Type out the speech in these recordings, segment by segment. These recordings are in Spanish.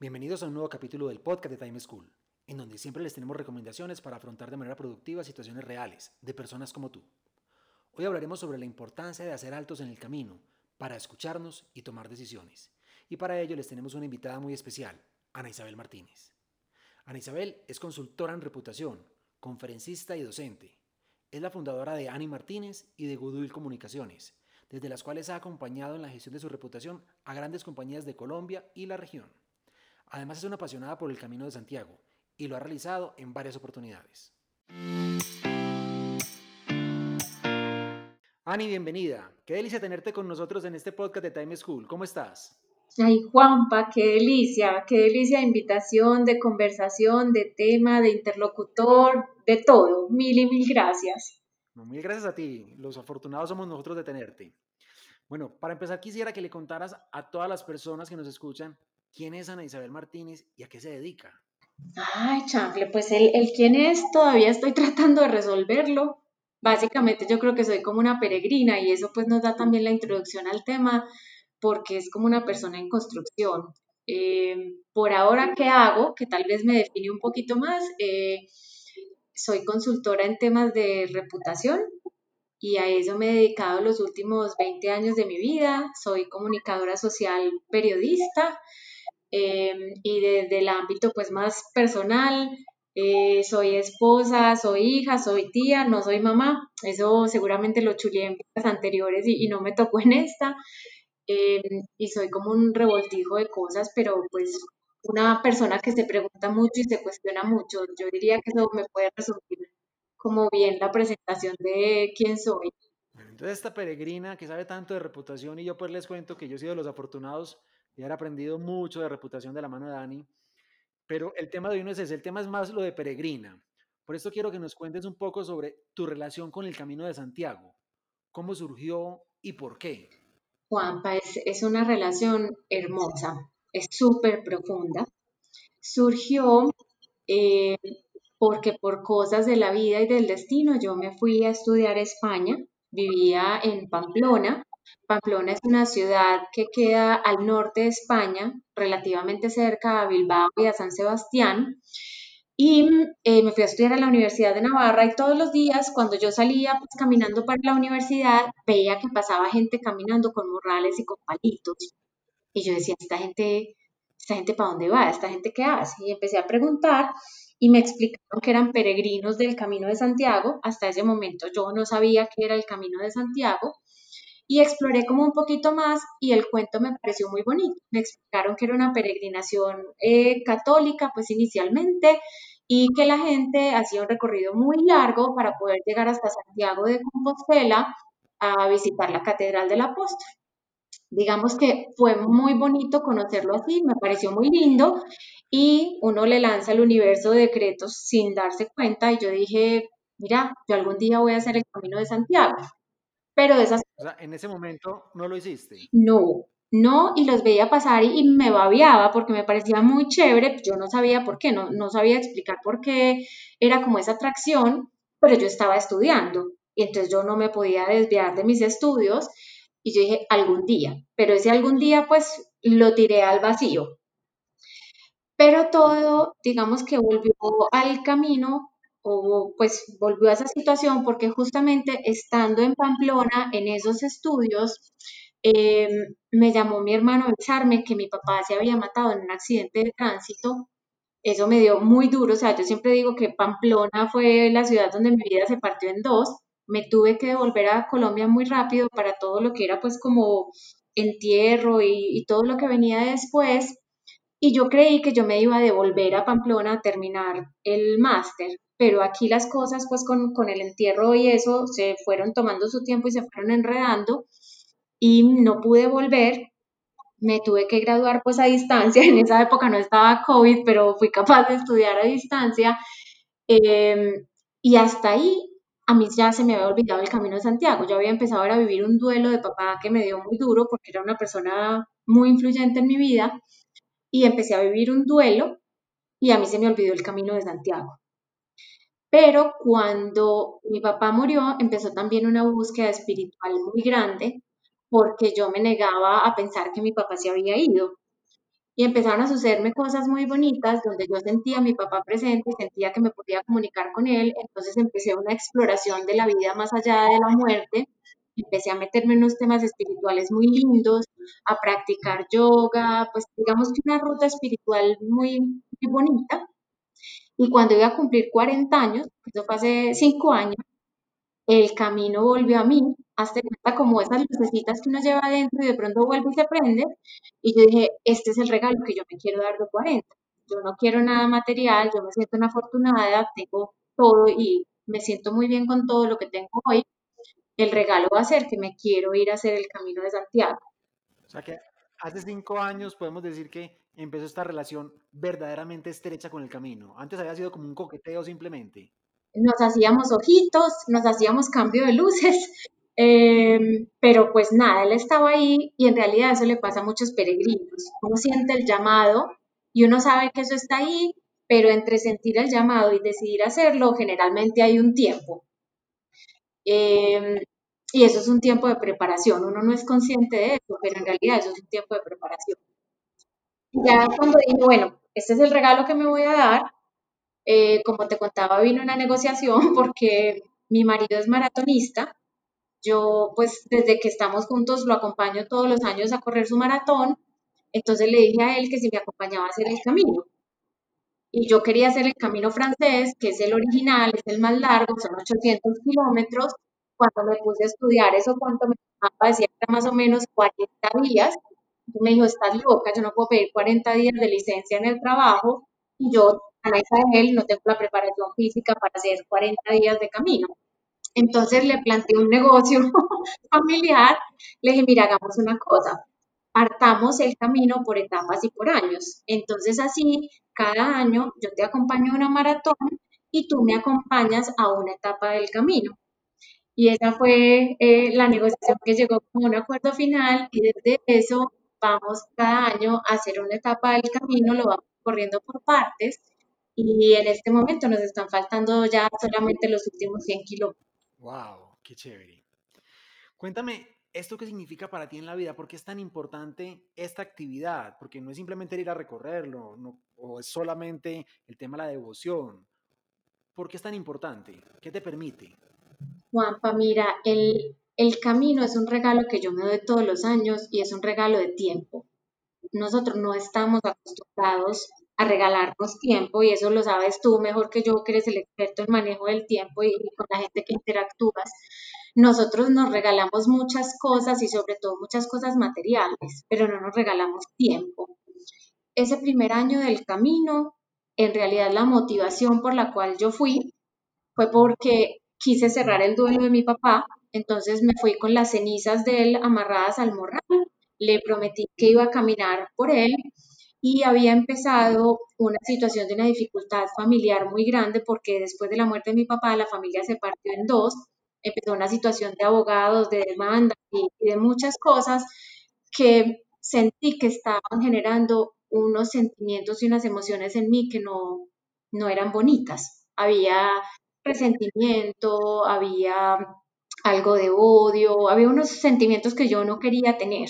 Bienvenidos a un nuevo capítulo del podcast de Time School, en donde siempre les tenemos recomendaciones para afrontar de manera productiva situaciones reales de personas como tú. Hoy hablaremos sobre la importancia de hacer altos en el camino para escucharnos y tomar decisiones. Y para ello les tenemos una invitada muy especial, Ana Isabel Martínez. Ana Isabel es consultora en reputación, conferencista y docente. Es la fundadora de Ani Martínez y de Goodwill Comunicaciones, desde las cuales ha acompañado en la gestión de su reputación a grandes compañías de Colombia y la región. Además es una apasionada por el Camino de Santiago y lo ha realizado en varias oportunidades. Ani, bienvenida. Qué delicia tenerte con nosotros en este podcast de Time School. ¿Cómo estás? Ay, Juanpa, qué delicia, qué delicia de invitación, de conversación, de tema, de interlocutor, de todo. Mil y mil gracias. mil gracias a ti. Los afortunados somos nosotros de tenerte. Bueno, para empezar quisiera que le contaras a todas las personas que nos escuchan ¿Quién es Ana Isabel Martínez y a qué se dedica? Ay, chanfle, pues el, el quién es todavía estoy tratando de resolverlo. Básicamente yo creo que soy como una peregrina y eso pues nos da también la introducción al tema porque es como una persona en construcción. Eh, por ahora, ¿qué hago? Que tal vez me define un poquito más. Eh, soy consultora en temas de reputación y a eso me he dedicado los últimos 20 años de mi vida. Soy comunicadora social periodista Em, y desde el ámbito pues más personal, eh, soy esposa, soy hija, soy tía, no soy mamá, eso seguramente lo chuleé en las anteriores y, no me tocó en esta, em, y soy como un revoltijo de cosas, pero pues una persona que se pregunta mucho y se cuestiona mucho, yo diría que eso me puede resumir como bien la presentación de quién soy. Entonces esta peregrina que sabe tanto de reputación y yo pues les cuento que yo he sido de los afortunados y haber aprendido mucho de reputación de la mano de Dani. Pero el tema de hoy no es ese, el tema es más lo de peregrina. Por esto quiero que nos cuentes un poco sobre tu relación con el Camino de Santiago. ¿Cómo surgió y por qué? Juanpa, es, es una relación hermosa, es súper profunda. Surgió eh, porque por cosas de la vida y del destino yo me fui a estudiar a España, vivía en Pamplona Pamplona es una ciudad que queda al norte de España, relativamente cerca a Bilbao y a San Sebastián. Y eh, me fui a estudiar a la Universidad de Navarra y todos los días cuando yo salía pues, caminando para la universidad veía que pasaba gente caminando con morrales y con palitos. Y yo decía, esta gente, esta gente para dónde va, esta gente qué hace. Y empecé a preguntar y me explicaron que eran peregrinos del Camino de Santiago. Hasta ese momento yo no sabía qué era el Camino de Santiago y exploré como un poquito más y el cuento me pareció muy bonito. Me explicaron que era una peregrinación eh, católica, pues inicialmente, y que la gente hacía un recorrido muy largo para poder llegar hasta Santiago de Compostela a visitar la Catedral del Apóstol. Digamos que fue muy bonito conocerlo así, me pareció muy lindo y uno le lanza al universo de decretos sin darse cuenta y yo dije, mira, yo algún día voy a hacer el camino de Santiago pero esas... O sea, en ese momento no lo hiciste. No, no, y los veía pasar y, me babiaba porque me parecía muy chévere, yo no sabía por qué, no, no sabía explicar por qué era como esa atracción, pero yo estaba estudiando y entonces yo no me podía desviar de mis estudios y yo dije algún día, pero ese algún día pues lo tiré al vacío. Pero todo, digamos que volvió al camino o pues volvió a esa situación porque justamente estando en Pamplona en esos estudios, em, me llamó mi hermano a avisarme que mi papá se había matado en un accidente de tránsito. Eso me dio muy duro, o sea, yo siempre digo que Pamplona fue la ciudad donde mi vida se partió en dos. Me tuve que volver a Colombia muy rápido para todo lo que era pues como entierro y, y todo lo que venía después. Y yo creí que yo me iba a devolver a Pamplona a terminar el máster pero aquí las cosas pues con, con, el entierro y eso se fueron tomando su tiempo y se fueron enredando y no pude volver. me tuve que graduar pues a distancia, en esa época no estaba COVID, pero fui capaz de estudiar a distancia. Em, y hasta ahí a mí ya se me había olvidado el camino de Santiago. Yo había empezado a vivir un duelo de papá que me dio muy duro porque era una persona muy influyente en mi vida y empecé a vivir un duelo y a mí se me olvidó el camino de Santiago. Pero cuando mi papá murió, empezó también una búsqueda espiritual muy grande porque yo me negaba a pensar que mi papá se había ido. Y empezaron a sucederme cosas muy bonitas donde yo sentía a mi papá presente y sentía que me podía comunicar con él. Entonces empecé una exploración de la vida más allá de la muerte. Empecé a meterme en unos temas espirituales muy lindos, a practicar yoga, pues digamos que una ruta espiritual muy, muy bonita. Y cuando iba a cumplir 40 años, eso fue hace 5 años, el camino volvió a mí, hasta cuenta como esas lucecitas que uno lleva adentro y de pronto vuelve y se prende. Y yo dije, este es el regalo que yo me quiero dar de 40. Yo no quiero nada material, yo me siento una afortunada, tengo todo y me siento muy bien con todo lo que tengo hoy. El regalo va a ser que me quiero ir a hacer el camino de Santiago. O sea que hace cinco años podemos decir que empezó esta relación verdaderamente estrecha con el camino. Antes había sido como un coqueteo simplemente. Nos hacíamos ojitos, nos hacíamos cambio de luces, em, pero pues nada, él estaba ahí y en realidad eso le pasa a muchos peregrinos. Uno siente el llamado y uno sabe que eso está ahí, pero entre sentir el llamado y decidir hacerlo, generalmente hay un tiempo. Em, y eso es un tiempo de preparación. Uno no es consciente de eso, pero en realidad eso es un tiempo de preparación. Ya cuando dije, bueno, este es el regalo que me voy a dar, eh, como te contaba, vino una negociación porque mi marido es maratonista. Yo, pues, desde que estamos juntos, lo acompaño todos los años a correr su maratón. Entonces le dije a él que si me acompañaba a hacer el camino. Y yo quería hacer el camino francés, que es el original, es el más largo, son 800 kilómetros. Cuando me puse a estudiar eso, cuánto me decía que era más o menos 40 días me dijo, estás loca, yo no puedo pedir 40 días de licencia en el trabajo y yo, a de él, no tengo la preparación física para hacer 40 días de camino. Entonces le planteé un negocio familiar, le dije, mira, hagamos una cosa, partamos el camino por etapas y por años. Entonces así, cada año yo te acompaño a una maratón y tú me acompañas a una etapa del camino. Y esa fue eh, la negociación que llegó como un acuerdo final y desde eso vamos cada año a hacer una etapa del camino, lo vamos corriendo por partes y en este momento nos están faltando ya solamente los últimos 100 kilómetros. ¡Wow! ¡Qué chévere! Cuéntame, ¿esto qué significa para ti en la vida? ¿Por qué es tan importante esta actividad? Porque no es simplemente ir a recorrerlo, o es solamente el tema de la devoción. ¿Por qué es tan importante? ¿Qué te permite? Juanpa, mira, el, el camino es un regalo que yo me doy todos los años y es un regalo de tiempo. Nosotros no estamos acostumbrados a regalarnos tiempo y eso lo sabes tú mejor que yo que eres el experto en manejo del tiempo y, con la gente que interactúas. Nosotros nos regalamos muchas cosas y sobre todo muchas cosas materiales, pero no nos regalamos tiempo. Ese primer año del camino, en realidad la motivación por la cual yo fui fue porque quise cerrar el duelo de mi papá entonces me fui con las cenizas de él amarradas al morral, le prometí que iba a caminar por él y había empezado una situación de una dificultad familiar muy grande porque después de la muerte de mi papá la familia se partió en dos, empezó una situación de abogados, de demanda y, de muchas cosas que sentí que estaban generando unos sentimientos y unas emociones en mí que no, no eran bonitas. Había resentimiento, había algo de odio, había unos sentimientos que yo no quería tener.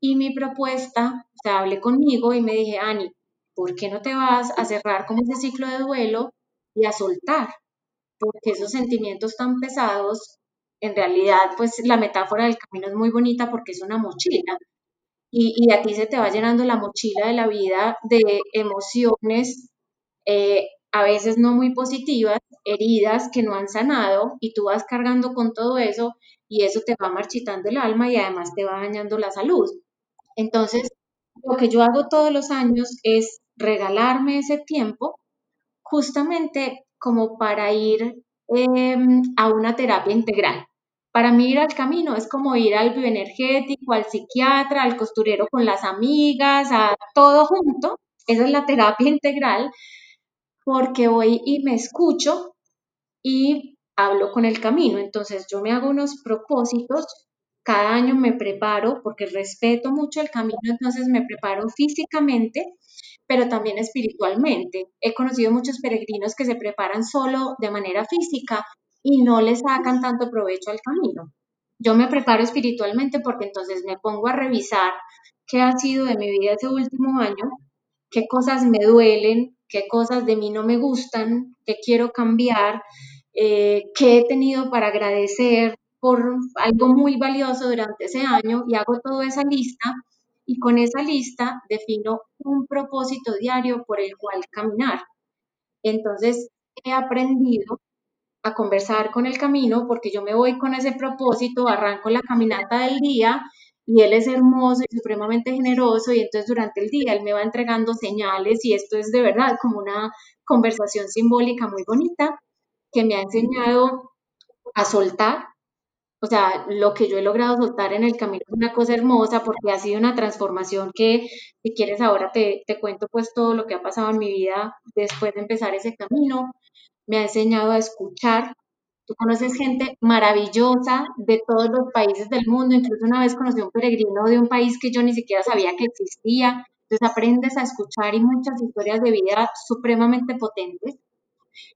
Y mi propuesta, o sea, hablé conmigo y me dije, Ani, ¿por qué no te vas a cerrar como ese ciclo de duelo y a soltar? Porque esos sentimientos tan pesados, en realidad, pues la metáfora del camino es muy bonita porque es una mochila. Y, a ti se te va llenando la mochila de la vida de emociones eh, a veces no muy positivas, heridas que no han sanado y tú vas cargando con todo eso y eso te va marchitando el alma y además te va dañando la salud. Entonces, lo que yo hago todos los años es regalarme ese tiempo justamente como para ir em, a una terapia integral. Para mí ir al camino es como ir al bioenergético, al psiquiatra, al costurero con las amigas, a todo junto. Esa es la terapia integral, porque voy y me escucho y hablo con el camino. Entonces yo me hago unos propósitos, cada año me preparo porque respeto mucho el camino, entonces me preparo físicamente, pero también espiritualmente. He conocido muchos peregrinos que se preparan solo de manera física y no le sacan tanto provecho al camino. Yo me preparo espiritualmente porque entonces me pongo a revisar qué ha sido de mi vida ese último año, qué cosas me duelen, qué cosas de mí no me gustan, qué quiero cambiar, eh, qué he tenido para agradecer por algo muy valioso durante ese año y hago toda esa lista y con esa lista defino un propósito diario por el cual caminar. Entonces he aprendido a conversar con el camino porque yo me voy con ese propósito, arranco la caminata del día y él es hermoso y supremamente generoso y entonces durante el día él me va entregando señales y esto es de verdad como una conversación simbólica muy bonita que me ha enseñado a soltar. O sea, lo que yo he logrado soltar en el camino es una cosa hermosa porque ha sido una transformación que, si quieres, ahora te, te cuento pues todo lo que ha pasado en mi vida después de empezar ese camino. Me ha enseñado a escuchar, Tú conoces gente maravillosa de todos los países del mundo. Incluso una vez conocí a un peregrino de un país que yo ni siquiera sabía que existía. Entonces aprendes a escuchar y muchas historias de vida supremamente potentes.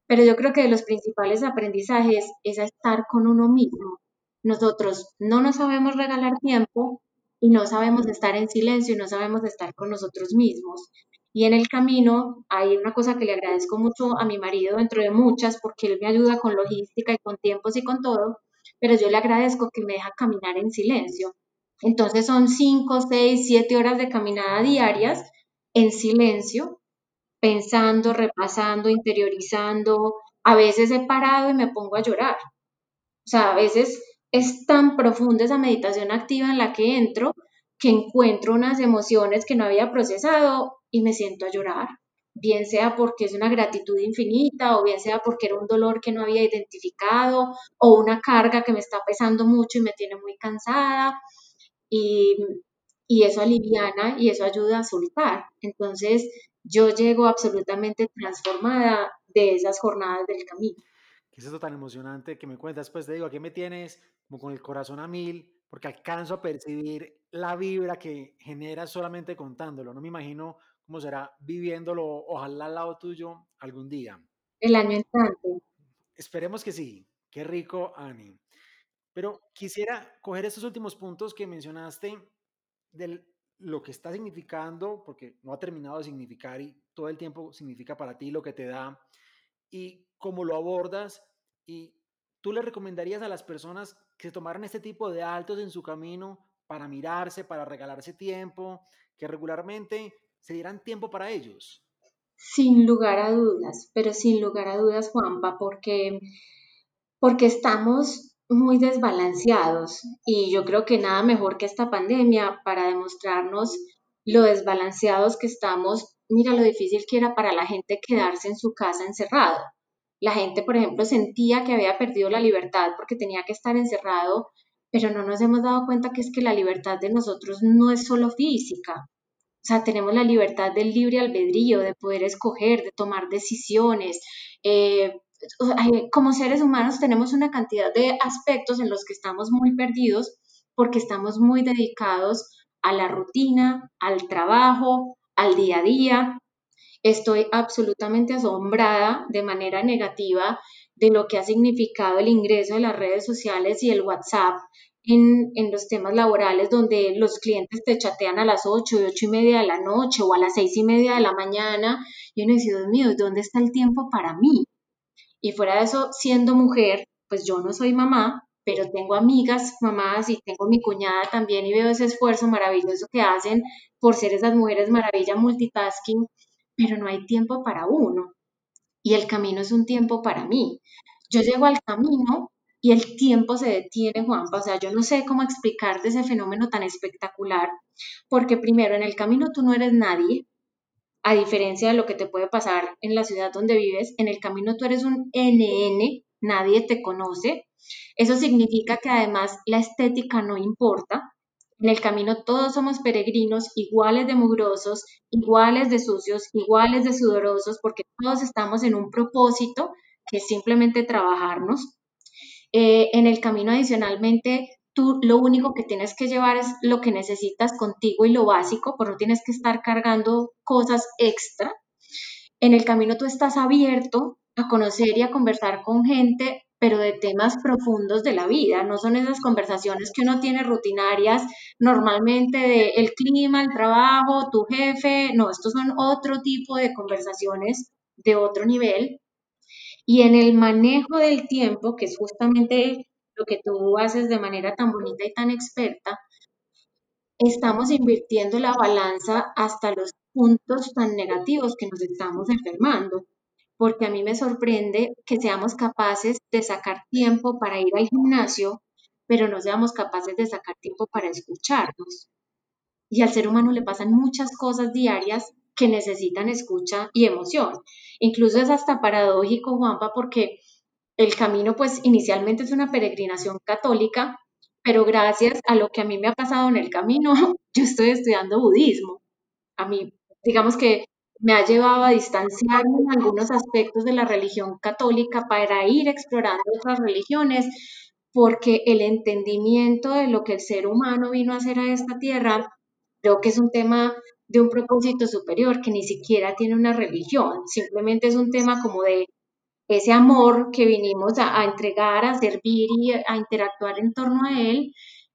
Pero yo creo que de los principales aprendizajes es estar con uno mismo. Nosotros no nos sabemos regalar tiempo y no sabemos estar en silencio y no sabemos estar con nosotros mismos. Y en el camino hay una cosa que le agradezco mucho a mi marido, dentro de muchas, porque él me ayuda con logística y con tiempos y con todo, pero yo le agradezco que me deja caminar en silencio. Entonces son cinco, seis, siete horas de caminada diarias en silencio, pensando, repasando, interiorizando. A veces he parado y me pongo a llorar. O sea, a veces es tan profunda esa meditación activa en la que entro que encuentro unas emociones que no había procesado y me siento a llorar, bien sea porque es una gratitud infinita o bien sea porque era un dolor que no había identificado o una carga que me está pesando mucho y me tiene muy cansada y, y eso aliviana y eso ayuda a soltar. Entonces yo llego absolutamente transformada de esas jornadas del camino. ¿Qué es eso tan emocionante que me cuentas? Pues te digo, aquí me tienes como con el corazón a mil, porque alcanzo a percibir la vibra que genera solamente contándolo. No me imagino cómo será viviéndolo, ojalá al lado tuyo algún día. El año entrante. Esperemos que sí. Qué rico, Ani. Pero quisiera coger estos últimos puntos que mencionaste de lo que está significando, porque no ha terminado de significar y todo el tiempo significa para ti lo que te da y cómo lo abordas y tú le recomendarías a las personas que tomaran este tipo de altos en su camino para mirarse, para regalarse tiempo, que regularmente se dieran tiempo para ellos. Sin lugar a dudas, pero sin lugar a dudas, Juanpa, porque, porque estamos muy desbalanceados y yo creo que nada mejor que esta pandemia para demostrarnos lo desbalanceados que estamos. Mira lo difícil que era para la gente quedarse en su casa encerrado. La gente, por ejemplo, sentía que había perdido la libertad porque tenía que estar encerrado, pero no nos hemos dado cuenta que es que la libertad de nosotros no es solo física. O sea, tenemos la libertad del libre albedrío, de poder escoger, de tomar decisiones. Eh, como seres humanos tenemos una cantidad de aspectos en los que estamos muy perdidos porque estamos muy dedicados a la rutina, al trabajo, al día a día, Estoy absolutamente asombrada de manera negativa de lo que ha significado el ingreso de las redes sociales y el WhatsApp en, los temas laborales donde los clientes te chatean a las 8 y 8 y media de la noche o a las 6 y media de la mañana y uno dice, Dios mío, ¿dónde está el tiempo para mí? Y fuera de eso, siendo mujer, pues yo no soy mamá, pero tengo amigas mamás y tengo mi cuñada también y veo ese esfuerzo maravilloso que hacen por ser esas mujeres maravilla multitasking pero no hay tiempo para uno. Y el camino es un tiempo para mí. Yo llego al camino y el tiempo se detiene, Juanpa. O sea, yo no sé cómo explicarte ese fenómeno tan espectacular, porque primero en el camino tú no eres nadie, a diferencia de lo que te puede pasar en la ciudad donde vives, en el camino tú eres un NN, nadie te conoce. Eso significa que además la estética no importa. En el camino todos somos peregrinos, iguales de mugrosos, iguales de sucios, iguales de sudorosos, porque todos estamos en un propósito que es simplemente trabajarnos. Eh, en el camino adicionalmente, tú lo único que tienes que llevar es lo que necesitas contigo y lo básico, pero no tienes que estar cargando cosas extra. En el camino tú estás abierto a conocer y a conversar con gente, pero de temas profundos de la vida. No son esas conversaciones que uno tiene rutinarias normalmente de el clima, el trabajo, tu jefe. No, estos son otro tipo de conversaciones de otro nivel. Y en el manejo del tiempo, que es justamente lo que tú haces de manera tan bonita y tan experta, estamos invirtiendo la balanza hasta los puntos tan negativos que nos estamos enfermando, porque a mí me sorprende que seamos capaces de sacar tiempo para ir al gimnasio, pero no seamos capaces de sacar tiempo para escucharnos. Y al ser humano le pasan muchas cosas diarias que necesitan escucha y emoción. Incluso es hasta paradójico, Juanpa, porque el camino pues inicialmente es una peregrinación católica, pero gracias a lo que a mí me ha pasado en el camino, yo estoy estudiando budismo. A mí, digamos que me ha llevado a distanciarme en algunos aspectos de la religión católica para ir explorando otras religiones, porque el entendimiento de lo que el ser humano vino a hacer a esta tierra, creo que es un tema de un propósito superior que ni siquiera tiene una religión, simplemente es un tema como de ese amor que vinimos a, entregar, a servir y a interactuar en torno a él,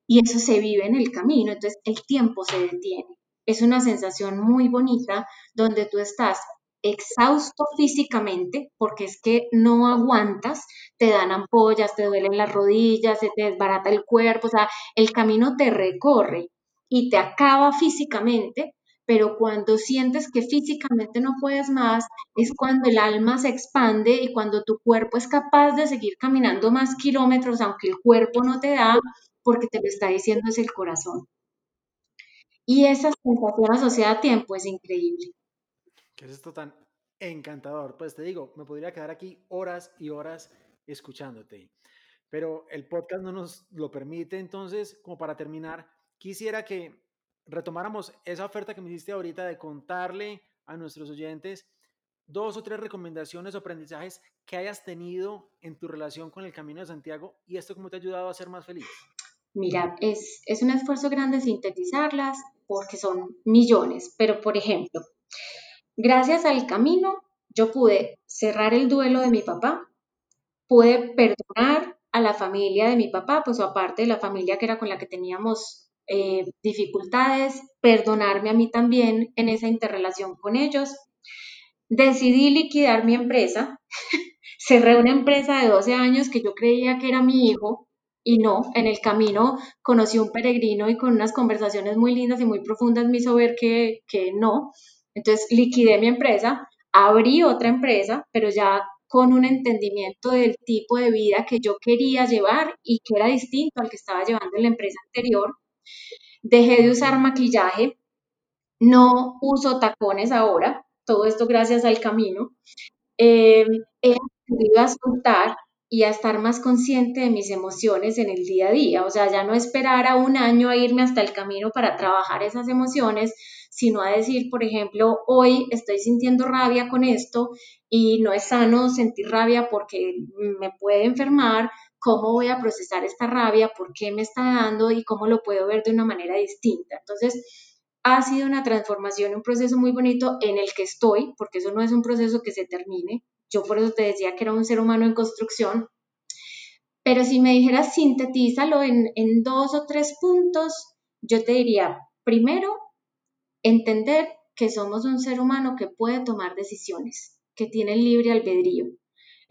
y eso se vive en el camino, entonces el tiempo se detiene. Es una sensación muy bonita donde tú estás exhausto físicamente, porque es que no aguantas, te dan ampollas, te duelen las rodillas, se te desbarata el cuerpo, o sea, el camino te recorre y te acaba físicamente, pero cuando sientes que físicamente no puedes más, es cuando el alma se expande y cuando tu cuerpo es capaz de seguir caminando más kilómetros, aunque el cuerpo no te da, porque te lo está diciendo es el corazón. Y esa sensación asociada a tiempo es increíble. ¿Qué es esto tan encantador? Pues te digo, me podría quedar aquí horas y horas escuchándote, pero el podcast no nos lo permite, entonces, como para terminar, quisiera que retomáramos esa oferta que me hiciste ahorita de contarle a nuestros oyentes dos o tres recomendaciones o aprendizajes que hayas tenido en tu relación con el Camino de Santiago y esto cómo te ha ayudado a ser más feliz. Mira, es, es un esfuerzo grande sintetizarlas porque son millones, pero por ejemplo, gracias al camino yo pude cerrar el duelo de mi papá, pude perdonar a la familia de mi papá, pues aparte de la familia que era con la que teníamos eh, dificultades, perdonarme a mí también en esa interrelación con ellos. Decidí liquidar mi empresa. Cerré una empresa de 12 años que yo creía que era mi hijo y no, en el camino conocí un peregrino y con unas conversaciones muy lindas y muy profundas me hizo ver que, que no. Entonces liquidé mi empresa, abrí otra empresa, pero ya con un entendimiento del tipo de vida que yo quería llevar y que era distinto al que estaba llevando en la empresa anterior. Dejé de usar maquillaje, no uso tacones ahora, todo esto gracias al camino. Eh, he aprendido a soltar y a estar más consciente de mis emociones en el día a día. O sea, ya no esperar a un año a irme hasta el camino para trabajar esas emociones, sino a decir, por ejemplo, hoy estoy sintiendo rabia con esto y no es sano sentir rabia porque me puede enfermar, cómo voy a procesar esta rabia, por qué me está dando y cómo lo puedo ver de una manera distinta. Entonces, ha sido una transformación, un proceso muy bonito en el que estoy, porque eso no es un proceso que se termine. Yo por eso te decía que era un ser humano en construcción. Pero si me dijeras sintetízalo en, en dos o tres puntos, yo te diría, primero, entender que somos un ser humano que puede tomar decisiones, que tiene libre albedrío.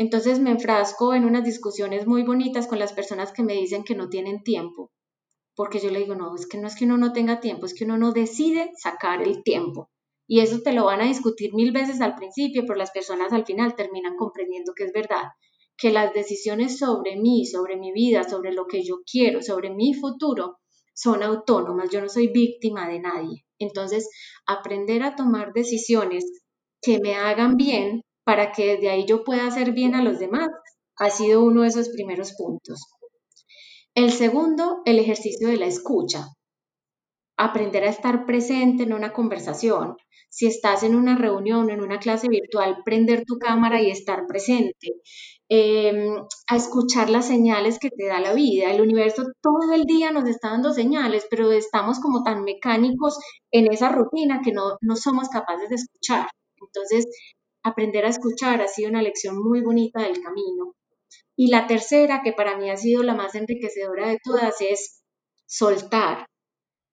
Entonces me enfrasco en unas discusiones muy bonitas con las personas que me dicen que no tienen tiempo, porque yo le digo, no, es que no es que uno no tenga tiempo, es que uno no decide sacar el tiempo. Y eso te lo van a discutir mil veces al principio, pero las personas al final terminan comprendiendo que es verdad, que las decisiones sobre mí, sobre mi vida, sobre lo que yo quiero, sobre mi futuro, son autónomas, yo no soy víctima de nadie. Entonces, aprender a tomar decisiones que me hagan bien para que desde ahí yo pueda hacer bien a los demás, ha sido uno de esos primeros puntos. El segundo, el ejercicio de la escucha. Aprender a estar presente en una conversación. Si estás en una reunión, en una clase virtual, prender tu cámara y estar presente. Em, a escuchar las señales que te da la vida. El universo todo el día nos está dando señales, pero estamos como tan mecánicos en esa rutina que no, no somos capaces de escuchar. Entonces, aprender a escuchar ha sido una lección muy bonita del camino. Y la tercera, que para mí ha sido la más enriquecedora de todas, es soltar,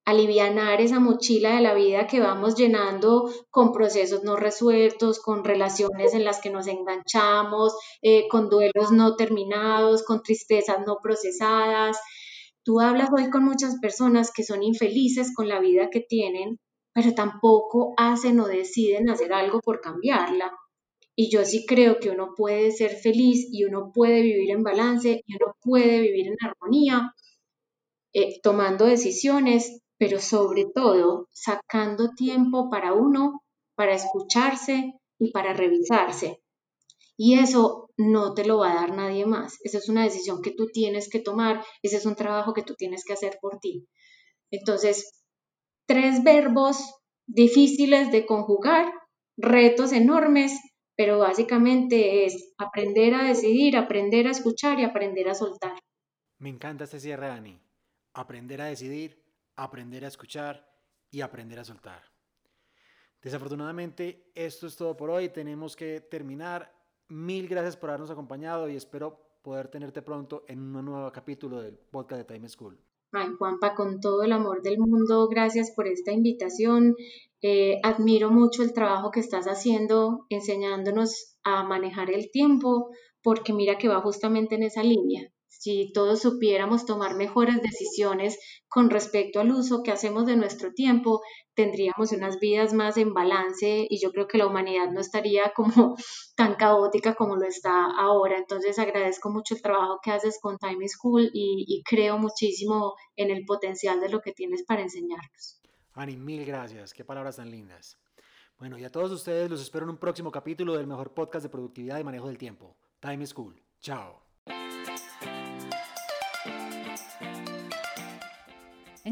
alivianar esa mochila de la vida que vamos llenando con procesos no resueltos, con relaciones en las que nos enganchamos, eh, con duelos no terminados, con tristezas no procesadas. Tú hablas hoy con muchas personas que son infelices con la vida que tienen, pero tampoco hacen o deciden hacer algo por cambiarla. Y yo sí creo que uno puede ser feliz y uno puede vivir en balance y uno puede vivir en armonía, eh, tomando decisiones pero sobre todo sacando tiempo para uno, para escucharse y para revisarse. Y eso no te lo va a dar nadie más. Esa es una decisión que tú tienes que tomar, ese es un trabajo que tú tienes que hacer por ti. Entonces, tres verbos difíciles de conjugar, retos enormes, pero básicamente es aprender a decidir, aprender a escuchar y aprender a soltar. Me encanta este cierre, Dani. Aprender a decidir, aprender a escuchar y aprender a soltar. Desafortunadamente, esto es todo por hoy. Tenemos que terminar. Mil gracias por habernos acompañado y espero poder tenerte pronto en un nuevo capítulo del podcast de Time School. Ay, Juanpa, con todo el amor del mundo, gracias por esta invitación. Eh, admiro mucho el trabajo que estás haciendo enseñándonos a manejar el tiempo, porque mira que va justamente en esa línea. Si todos supiéramos tomar mejores decisiones con respecto al uso que hacemos de nuestro tiempo, tendríamos unas vidas más en balance y yo creo que la humanidad no estaría como tan caótica como lo está ahora. Entonces agradezco mucho el trabajo que haces con Time School y, y creo muchísimo en el potencial de lo que tienes para enseñarnos. Ani, mil gracias. Qué palabras tan lindas. Bueno, y a todos ustedes los espero en un próximo capítulo del mejor podcast de productividad y manejo del tiempo, Time School. Chao.